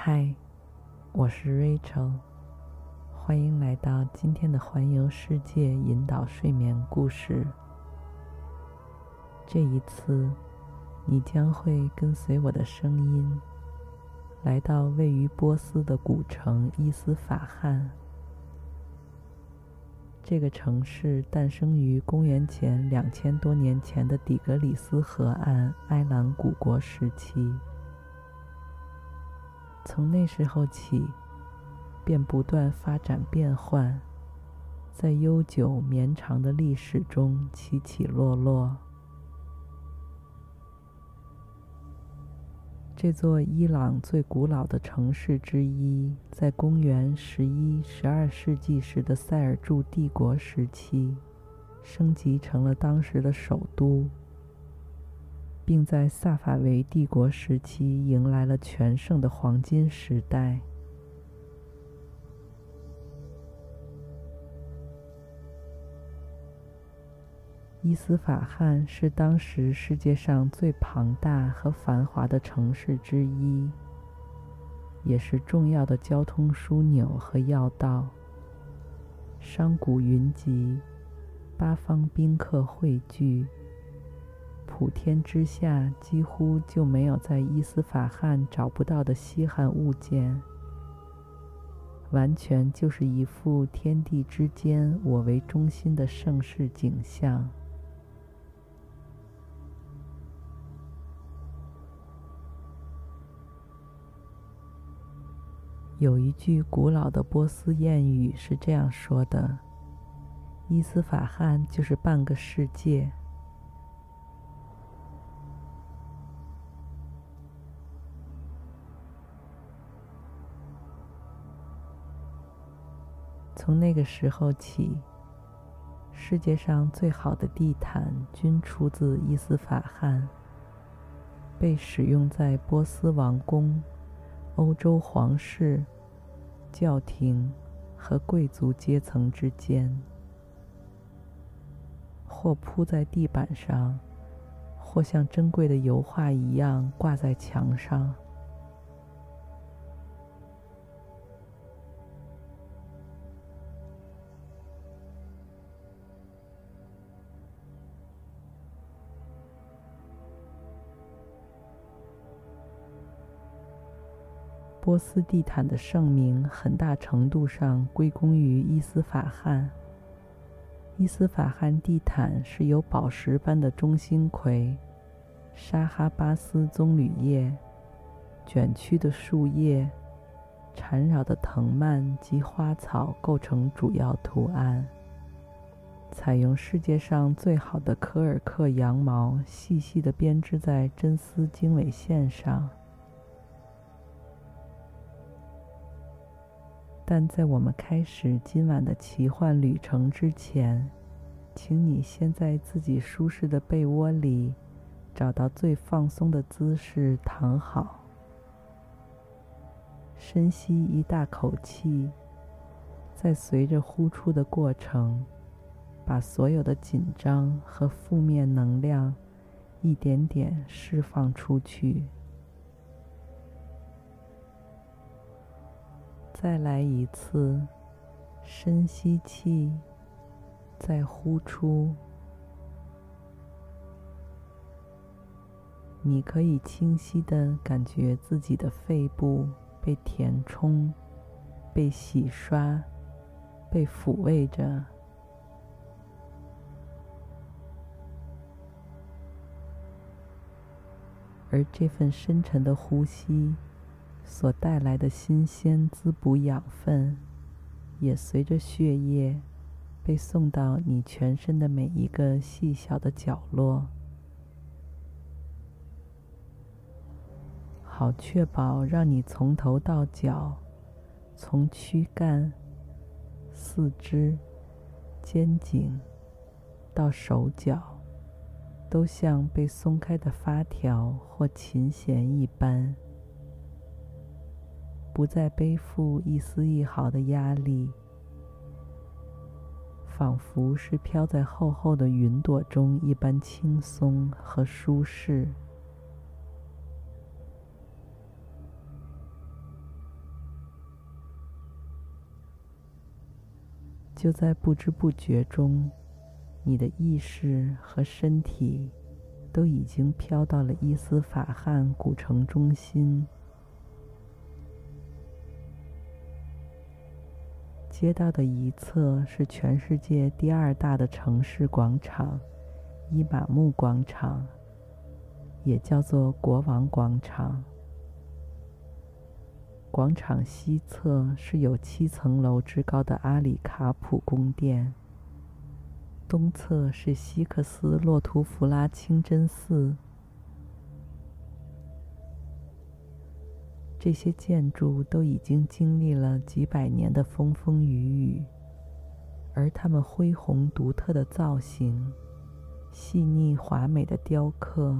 嗨，我是 Rachel，欢迎来到今天的环游世界引导睡眠故事。这一次，你将会跟随我的声音，来到位于波斯的古城伊斯法罕。这个城市诞生于公元前两千多年前的底格里斯河岸埃兰古国时期。从那时候起，便不断发展变换，在悠久绵长的历史中起起落落。这座伊朗最古老的城市之一，在公元十一、十二世纪时的塞尔柱帝国时期，升级成了当时的首都。并在萨法维帝国时期迎来了全盛的黄金时代。伊斯法罕是当时世界上最庞大和繁华的城市之一，也是重要的交通枢纽和要道。商贾云集，八方宾客汇聚。普天之下几乎就没有在伊斯法罕找不到的稀罕物件，完全就是一副天地之间我为中心的盛世景象。有一句古老的波斯谚语是这样说的：“伊斯法罕就是半个世界。”从那个时候起，世界上最好的地毯均出自伊斯法罕，被使用在波斯王宫、欧洲皇室、教廷和贵族阶层之间，或铺在地板上，或像珍贵的油画一样挂在墙上。波斯地毯的盛名很大程度上归功于伊斯法罕。伊斯法罕地毯是由宝石般的中心葵、沙哈巴斯棕榈叶、卷曲的树叶、缠绕的藤蔓及花草构成主要图案，采用世界上最好的柯尔克羊毛，细细地编织在真丝经纬线上。但在我们开始今晚的奇幻旅程之前，请你先在自己舒适的被窝里找到最放松的姿势躺好，深吸一大口气，再随着呼出的过程，把所有的紧张和负面能量一点点释放出去。再来一次，深吸气，再呼出。你可以清晰地感觉自己的肺部被填充、被洗刷、被抚慰着。而这份深沉的呼吸所带来的新鲜滋补养分，也随着血液被送到你全身的每一个细小的角落，好确保让你从头到脚，从躯干、四肢、肩颈到手脚。都像被松开的发条或琴弦一般，不再背负一丝一毫的压力，仿佛是飘在厚厚的云朵中一般轻松和舒适。就在不知不觉中。你的意识和身体都已经飘到了伊斯法罕古城中心。街道的一侧是全世界第二大的城市广场——伊玛目广场，也叫做国王广场。广场西侧是有七层楼之高的阿里卡普宫殿。东侧是西克斯洛图弗拉清真寺，这些建筑都已经经历了几百年的风风雨雨，而它们恢宏独特的造型、细腻华美的雕刻、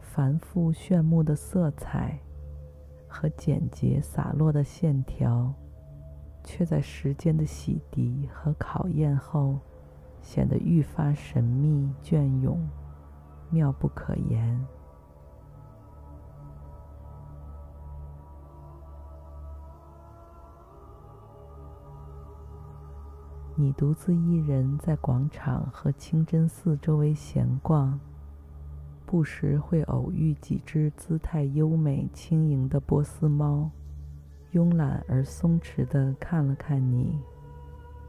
繁复炫目的色彩和简洁洒落的线条，却在时间的洗涤和考验后，显得愈发神秘隽永，妙不可言。你独自一人在广场和清真寺周围闲逛，不时会偶遇几只姿态优美、轻盈的波斯猫，慵懒而松弛的看了看你，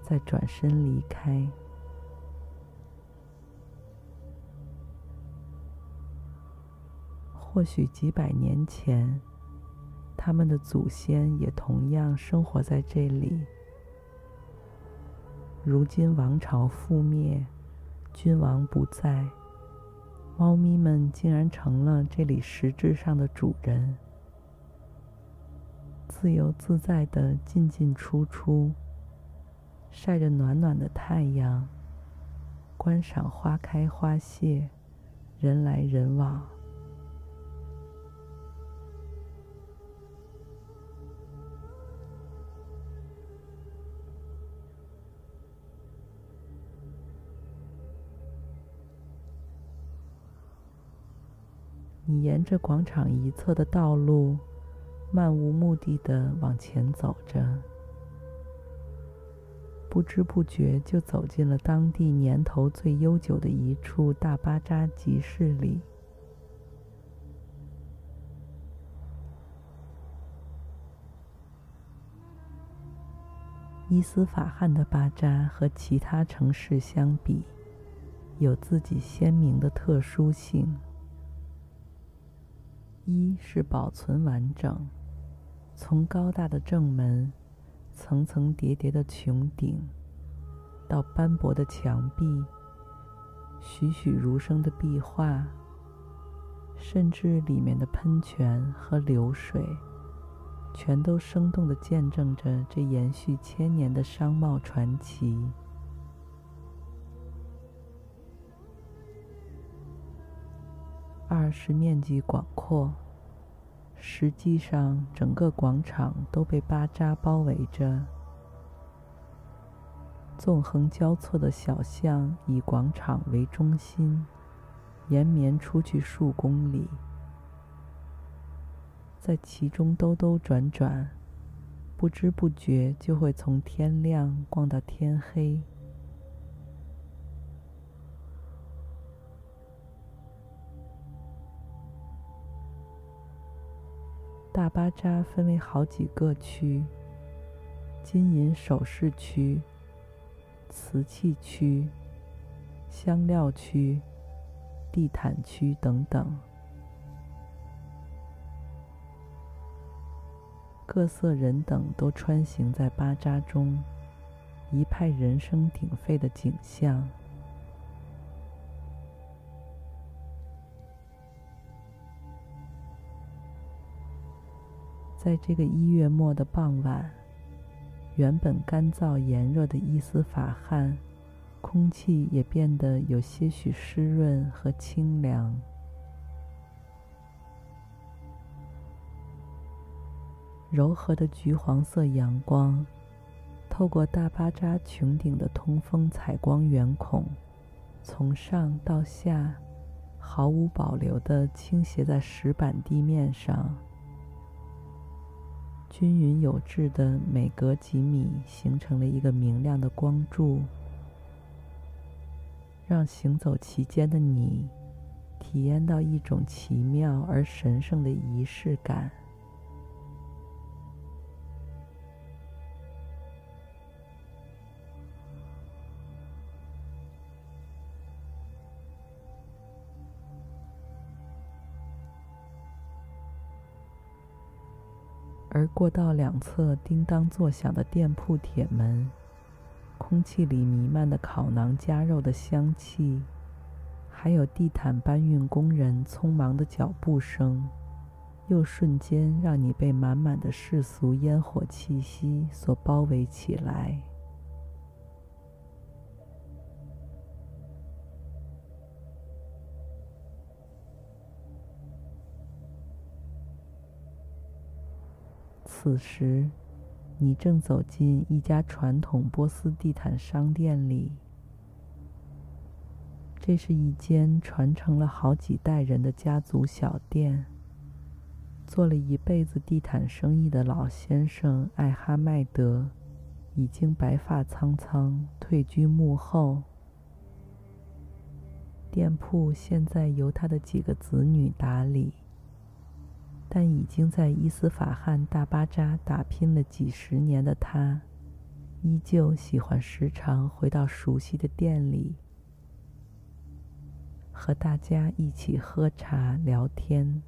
再转身离开。或许几百年前，他们的祖先也同样生活在这里。如今王朝覆灭，君王不在，猫咪们竟然成了这里实质上的主人，自由自在地进进出出，晒着暖暖的太阳，观赏花开花谢，人来人往。你沿着广场一侧的道路，漫无目的的往前走着，不知不觉就走进了当地年头最悠久的一处大巴扎集市里。伊斯法罕的巴扎和其他城市相比，有自己鲜明的特殊性。一是保存完整，从高大的正门、层层叠叠的穹顶，到斑驳的墙壁、栩栩如生的壁画，甚至里面的喷泉和流水，全都生动地见证着这延续千年的商贸传奇。二是面积广阔，实际上整个广场都被巴扎包围着，纵横交错的小巷以广场为中心，延绵出去数公里，在其中兜兜转转，不知不觉就会从天亮逛到天黑。大巴扎分为好几个区：金银首饰区、瓷器区、香料区、地毯区等等。各色人等都穿行在巴扎中，一派人声鼎沸的景象。在这个一月末的傍晚，原本干燥炎热的伊斯法罕，空气也变得有些许湿润和清凉。柔和的橘黄色阳光，透过大巴扎穹顶的通风采光圆孔，从上到下，毫无保留地倾斜在石板地面上，均匀有致的每隔几米形成了一个明亮的光柱，让行走其间的你体验到一种奇妙而神圣的仪式感。而过道两侧叮当作响的店铺铁门，空气里弥漫的烤馕夹肉的香气，还有地毯搬运工人匆忙的脚步声，又瞬间让你被满满的世俗烟火气息所包围起来。此时，你正走进一家传统波斯地毯商店里。这是一间传承了好几代人的家族小店。做了一辈子地毯生意的老先生艾哈迈德，已经白发苍苍，退居幕后。店铺现在由他的几个子女打理。但已经在伊斯法罕大巴扎打拼了几十年的他，依旧喜欢时常回到熟悉的店里，和大家一起喝茶聊天。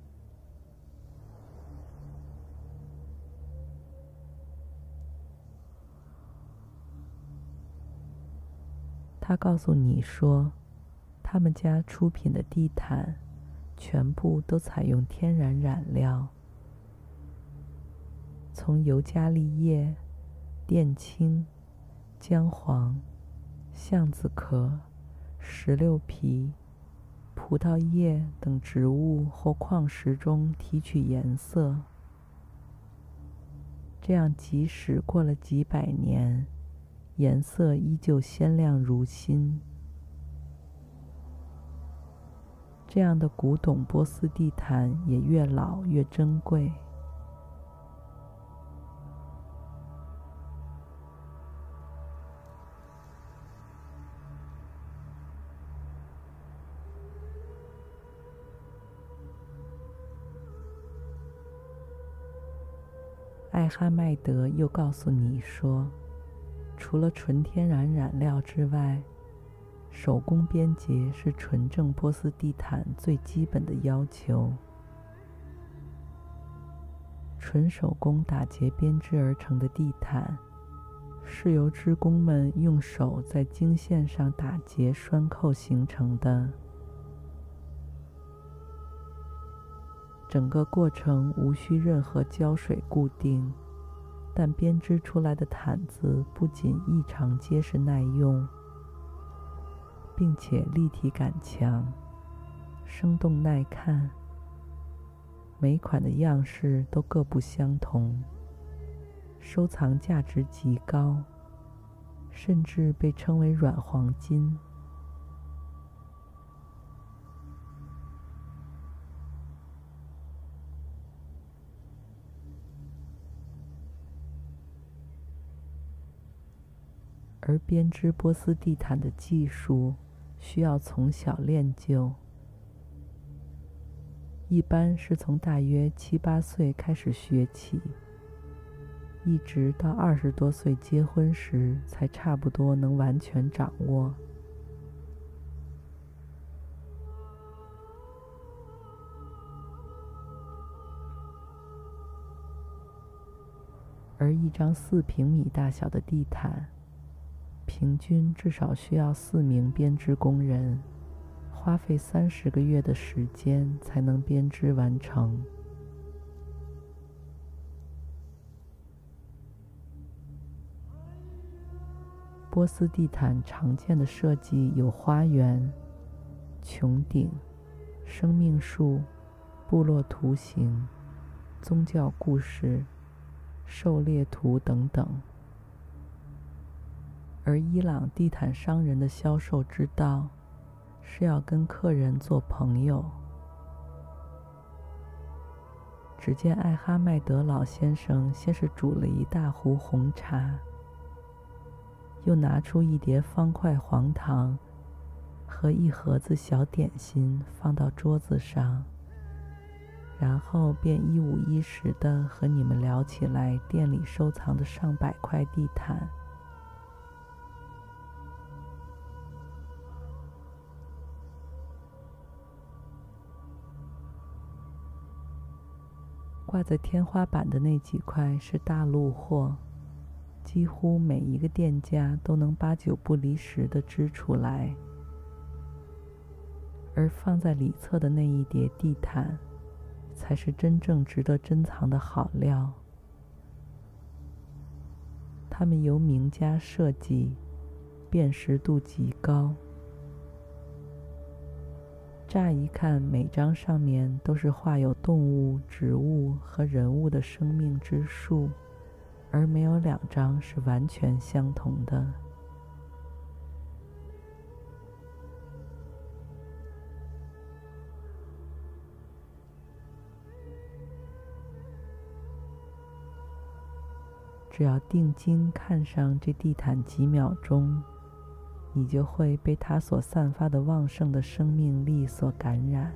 他告诉你说，他们家出品的地毯。全部都采用天然染料，从尤加利叶、靛青、姜黄、橡子壳、石榴皮、葡萄叶等植物或矿石中提取颜色，这样即使过了几百年，颜色依旧鲜亮如新。这样的古董波斯地毯也越老越珍贵。艾哈迈德又告诉你说，除了纯天然染料之外，手工编结是纯正波斯地毯最基本的要求。纯手工打结编织而成的地毯，是由织工们用手在经线上打结拴扣形成的。整个过程无需任何胶水固定，但编织出来的毯子不仅异常结实耐用。并且立体感强，生动耐看。每款的样式都各不相同，收藏价值极高，甚至被称为软黄金。而编织波斯地毯的技术需要从小练就。一般是从大约七八岁开始学起，一直到二十多岁结婚时，才差不多能完全掌握。而一张四平米大小的地毯，平均至少需要四名编织工人，花费三十个月的时间才能编织完成。波斯地毯常见的设计有花园、穹顶、生命树、部落图形、宗教故事。狩猎图等等，而伊朗地毯商人的销售之道是要跟客人做朋友。只见艾哈迈德老先生先是煮了一大壶红茶，又拿出一碟方块黄糖和一盒子小点心放到桌子上。然后便一五一十的和你们聊起来店里收藏的上百块地毯。挂在天花板的那几块是大陆货，几乎每一个店家都能八九不离十的织出来。而放在里侧的那一叠地毯，才是真正值得珍藏的好料。它们由名家设计，辨识度极高。乍一看，每张上面都是画有动物、植物和人物的生命之树，而没有两张是完全相同的。只要定睛看上这地毯几秒钟，你就会被它所散发的旺盛的生命力所感染。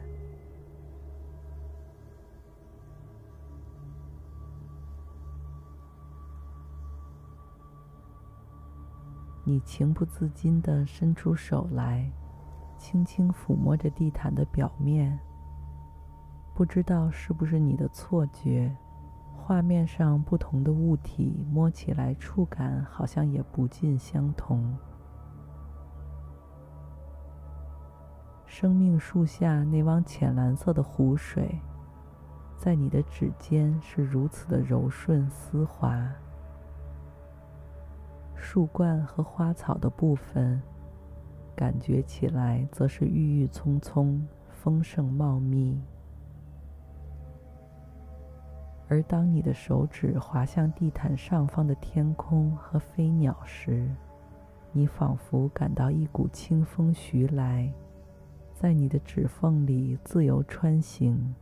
你情不自禁地伸出手来，轻轻抚摸着地毯的表面，不知道是不是你的错觉。画面上不同的物体摸起来触感好像也不尽相同。生命树下那汪浅蓝色的湖水，在你的指尖是如此的柔顺丝滑。树冠和花草的部分，感觉起来则是郁郁葱葱，丰盛茂密。而当你的手指滑向地毯上方的天空和飞鸟时，你仿佛感到一股清风徐来，在你的指缝里自由穿行。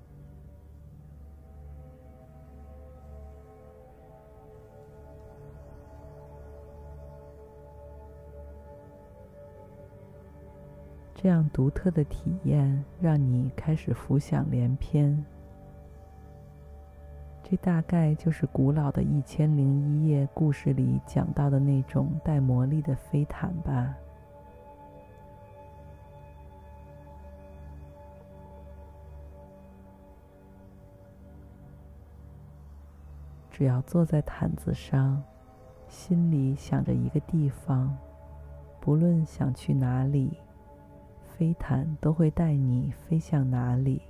这样独特的体验，让你开始浮想联翩。这大概就是古老的《一千零一夜》故事里讲到的那种带魔力的飞毯吧。只要坐在毯子上，心里想着一个地方，不论想去哪里，飞毯都会带你飞向哪里。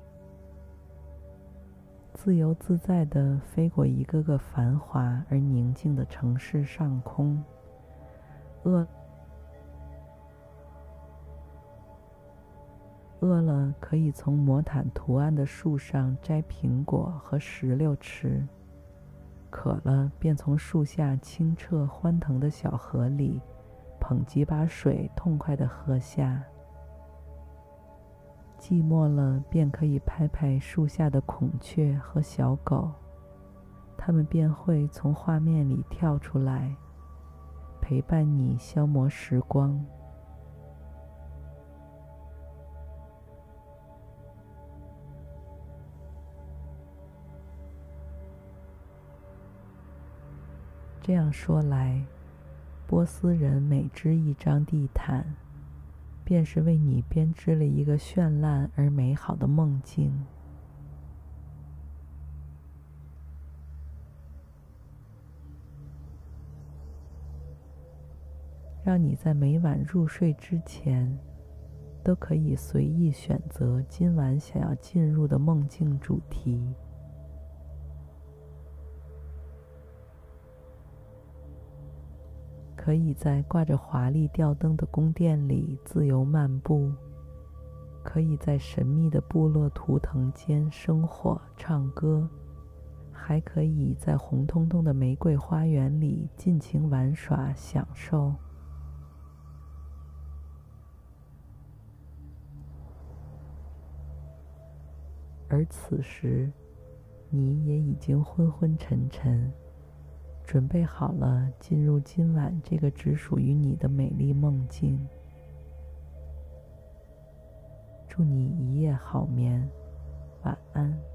自由自在的飞过一个个繁华而宁静的城市上空，饿饿了可以从魔毯图案的树上摘苹果和石榴吃，渴了便从树下清澈欢腾的小河里捧几把水，痛快地喝下。寂寞了，便可以拍拍树下的孔雀和小狗，它们便会从画面里跳出来，陪伴你消磨时光。这样说来，波斯人每织一张地毯，便是为你编织了一个绚烂而美好的梦境。让你在每晚入睡之前，都可以随意选择今晚想要进入的梦境主题。可以在挂着华丽吊灯的宫殿里自由漫步，可以在神秘的部落图腾间生火唱歌，还可以在红彤彤的玫瑰花园里尽情玩耍享受。而此时，你也已经昏昏沉沉，准备好了进入今晚这个只属于你的美丽梦境。祝你一夜好眠，晚安。